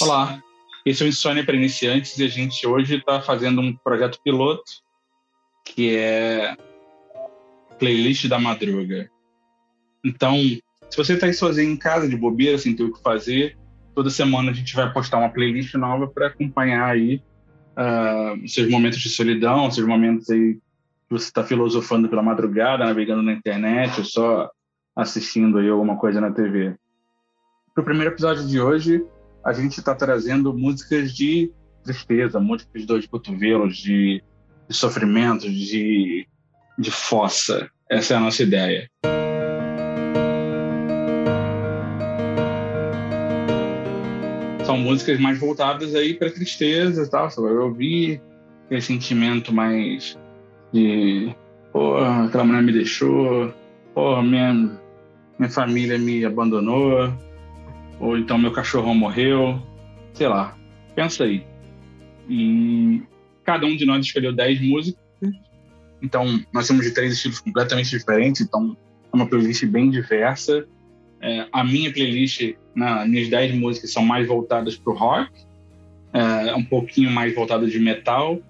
Olá, esse é o Insônia para Iniciantes e a gente hoje está fazendo um projeto piloto que é Playlist da Madruga. Então, se você está aí sozinho em casa, de bobeira, sem ter o que fazer, toda semana a gente vai postar uma playlist nova para acompanhar aí uh, seus momentos de solidão, seus momentos aí que você está filosofando pela madrugada, navegando na internet, ou só assistindo aí alguma coisa na TV. Para o primeiro episódio de hoje, a gente está trazendo músicas de tristeza, músicas de dor de cotovelos, de, de sofrimento, de, de fossa. Essa é a nossa ideia. São músicas mais voltadas aí para tristeza e tal. Você vai ouvir aquele sentimento mais de pô, aquela mulher me deixou, pô, minha, minha família me abandonou, ou então meu cachorro morreu, sei lá, pensa aí. E cada um de nós escolheu 10 músicas, então nós temos de três estilos completamente diferentes, então é uma playlist bem diversa. É, a minha playlist, né, minhas 10 músicas são mais voltadas para o rock, é, um pouquinho mais voltadas de metal.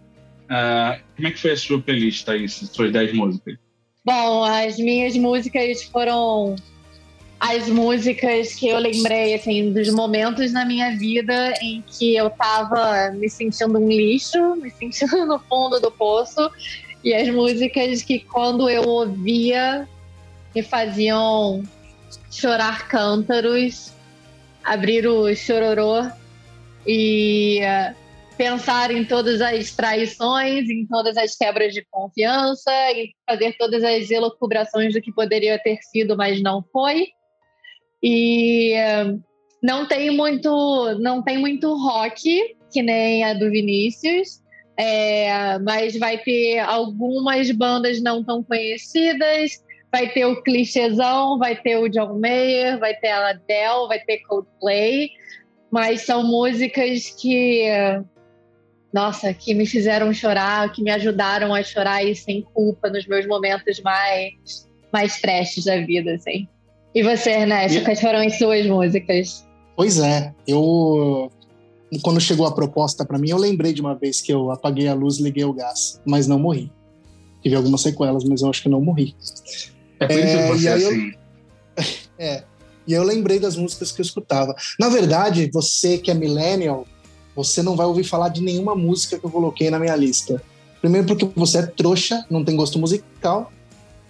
É, como é que foi a sua playlist, Thaís, suas 10 músicas? Bom, as minhas músicas foram as músicas que eu lembrei, assim, dos momentos na minha vida em que eu tava me sentindo um lixo, me sentindo no fundo do poço, e as músicas que quando eu ouvia me faziam chorar cântaros, abrir o chororô e uh, pensar em todas as traições, em todas as quebras de confiança, em fazer todas as elucubrações do que poderia ter sido, mas não foi. E não tem muito, não tem muito rock, que nem a do Vinícius. É, mas vai ter algumas bandas não tão conhecidas, vai ter o clichêzão, vai ter o John Mayer, vai ter a Adele, vai ter Coldplay, mas são músicas que, nossa, que me fizeram chorar, que me ajudaram a chorar e sem culpa nos meus momentos mais, mais tristes da vida, assim. E você, Ernesto, e... quais foram as suas músicas? Pois é, eu quando chegou a proposta para mim, eu lembrei de uma vez que eu apaguei a luz, liguei o gás, mas não morri. Tive algumas sequelas, mas eu acho que não morri. É por isso que é, você é assim. Eu, é. E eu lembrei das músicas que eu escutava. Na verdade, você que é millennial, você não vai ouvir falar de nenhuma música que eu coloquei na minha lista. Primeiro porque você é trouxa, não tem gosto musical.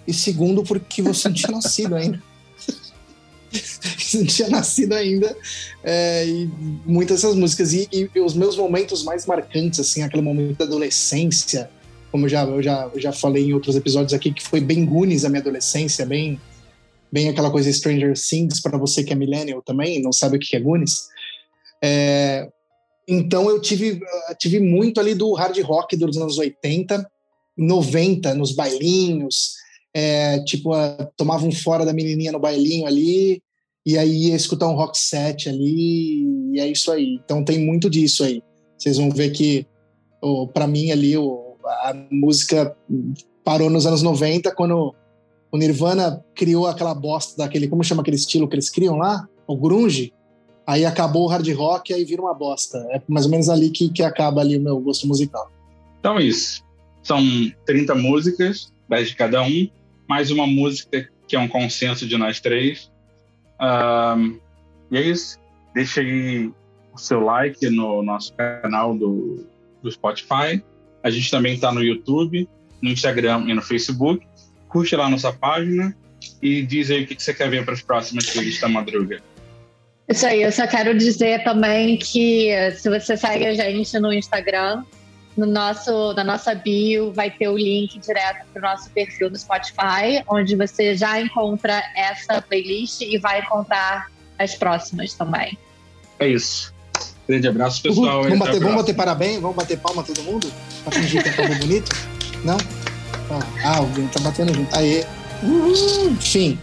E segundo porque você não tinha nascido ainda. Não tinha nascido ainda. É, e muitas dessas músicas. E, e, os meus momentos mais marcantes, assim, aquele momento da adolescência, como eu já, eu já, eu já falei em outros episódios aqui, que foi bem Goonies a minha adolescência, bem, bem aquela coisa Stranger Things, para você que é millennial também, não sabe o que é Goonies. É, então eu tive, tive muito ali do hard rock dos anos 80, 90, nos bailinhos, é, tipo, a, tomava um fora da menininha no bailinho ali, e aí ia escutar um rock set ali, e é isso aí. Então tem muito disso aí. Vocês vão ver que, oh, para mim ali, oh, a música parou nos anos 90, quando o Nirvana criou aquela bosta daquele, como chama aquele estilo que eles criam lá? O grunge. Aí acabou o hard rock e aí vira uma bosta. É mais ou menos ali que, que acaba ali o meu gosto musical. Então é isso. São 30 músicas, 10 de cada um mais uma música que é um consenso de nós três. Um, e é isso. Deixa aí o seu like no nosso canal do, do Spotify. A gente também está no YouTube, no Instagram e no Facebook. Curte lá nossa página e diz aí o que você quer ver para as próximas playlists da madruga. Isso aí, eu só quero dizer também que se você segue a gente no Instagram, no nosso, na nossa bio vai ter o link direto para o nosso perfil no Spotify, onde você já encontra essa playlist e vai encontrar as próximas também. É isso. Grande abraço, pessoal. Uhum. Vamos, bater, vamos bater parabéns? Vamos bater palma todo mundo? Pra fingir que acabou bonito? Não? Ah, alguém tá batendo junto. Aê. Uhum. Fim.